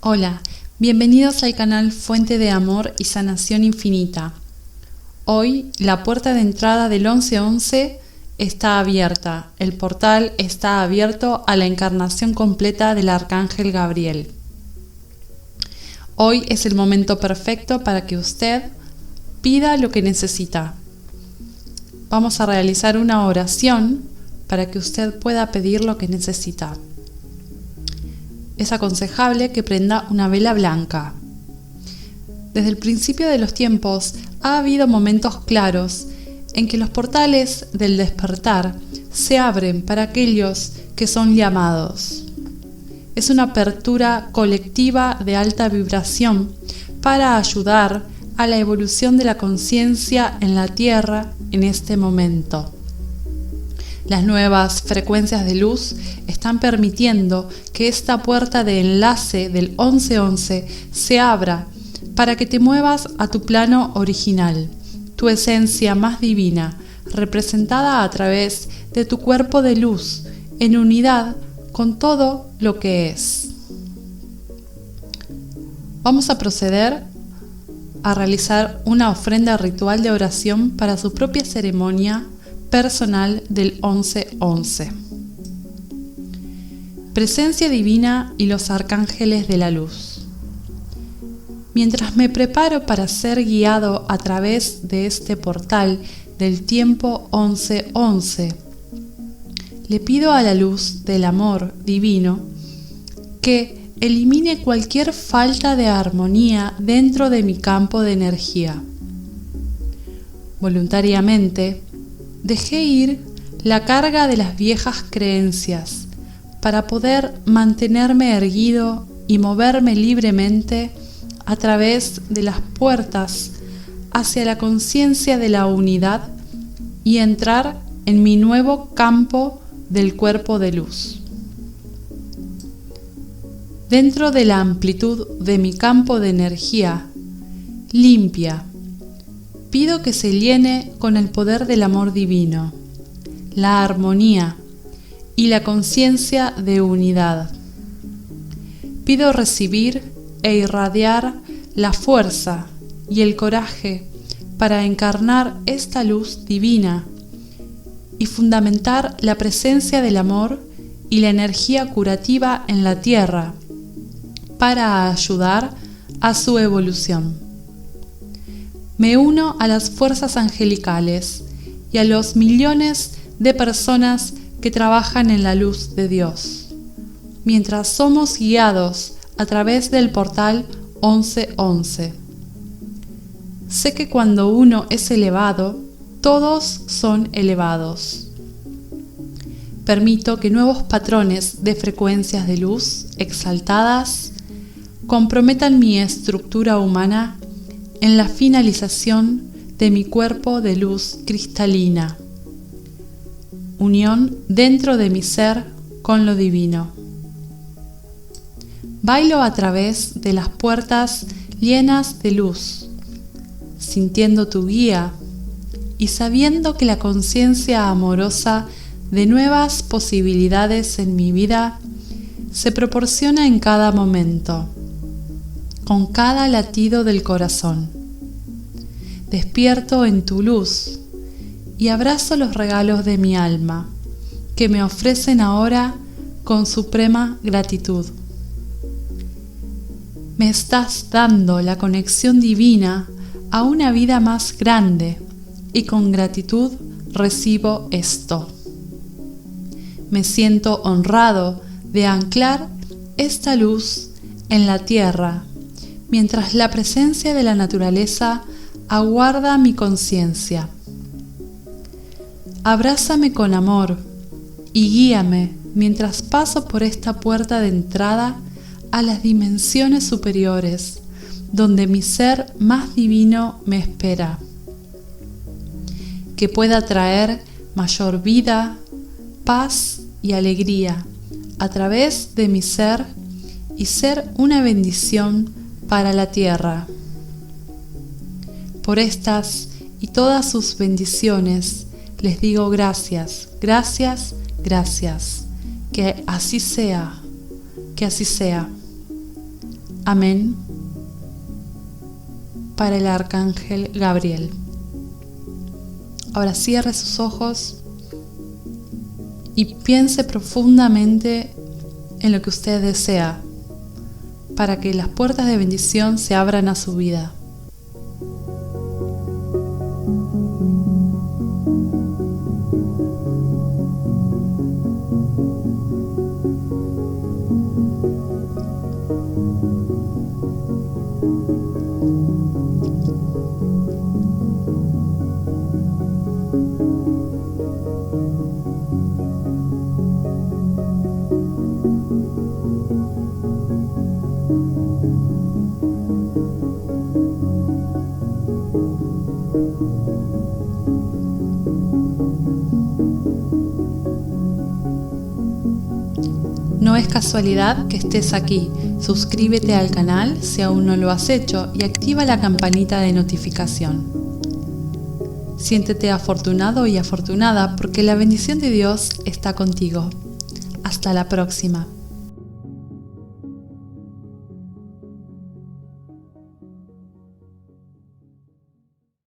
Hola, bienvenidos al canal Fuente de Amor y Sanación Infinita. Hoy la puerta de entrada del 1111 está abierta, el portal está abierto a la encarnación completa del Arcángel Gabriel. Hoy es el momento perfecto para que usted pida lo que necesita. Vamos a realizar una oración para que usted pueda pedir lo que necesita es aconsejable que prenda una vela blanca. Desde el principio de los tiempos ha habido momentos claros en que los portales del despertar se abren para aquellos que son llamados. Es una apertura colectiva de alta vibración para ayudar a la evolución de la conciencia en la Tierra en este momento. Las nuevas frecuencias de luz están permitiendo que esta puerta de enlace del 1111 se abra para que te muevas a tu plano original, tu esencia más divina, representada a través de tu cuerpo de luz, en unidad con todo lo que es. Vamos a proceder a realizar una ofrenda ritual de oración para su propia ceremonia personal del 1111. Presencia divina y los arcángeles de la luz. Mientras me preparo para ser guiado a través de este portal del tiempo 1111, le pido a la luz del amor divino que elimine cualquier falta de armonía dentro de mi campo de energía. Voluntariamente, dejé ir la carga de las viejas creencias para poder mantenerme erguido y moverme libremente a través de las puertas hacia la conciencia de la unidad y entrar en mi nuevo campo del cuerpo de luz. Dentro de la amplitud de mi campo de energía, limpia, pido que se llene con el poder del amor divino, la armonía y la conciencia de unidad. Pido recibir e irradiar la fuerza y el coraje para encarnar esta luz divina y fundamentar la presencia del amor y la energía curativa en la tierra para ayudar a su evolución me uno a las fuerzas angelicales y a los millones de personas que trabajan en la luz de Dios, mientras somos guiados a través del portal 1111. Sé que cuando uno es elevado, todos son elevados. Permito que nuevos patrones de frecuencias de luz exaltadas comprometan mi estructura humana en la finalización de mi cuerpo de luz cristalina, unión dentro de mi ser con lo divino. Bailo a través de las puertas llenas de luz, sintiendo tu guía y sabiendo que la conciencia amorosa de nuevas posibilidades en mi vida se proporciona en cada momento con cada latido del corazón. Despierto en tu luz y abrazo los regalos de mi alma, que me ofrecen ahora con suprema gratitud. Me estás dando la conexión divina a una vida más grande y con gratitud recibo esto. Me siento honrado de anclar esta luz en la tierra mientras la presencia de la naturaleza aguarda mi conciencia. Abrázame con amor y guíame mientras paso por esta puerta de entrada a las dimensiones superiores, donde mi ser más divino me espera. Que pueda traer mayor vida, paz y alegría a través de mi ser y ser una bendición para la tierra. Por estas y todas sus bendiciones les digo gracias, gracias, gracias. Que así sea, que así sea. Amén. Para el arcángel Gabriel. Ahora cierre sus ojos y piense profundamente en lo que usted desea para que las puertas de bendición se abran a su vida. No es casualidad que estés aquí. Suscríbete al canal si aún no lo has hecho y activa la campanita de notificación. Siéntete afortunado y afortunada porque la bendición de Dios está contigo. Hasta la próxima.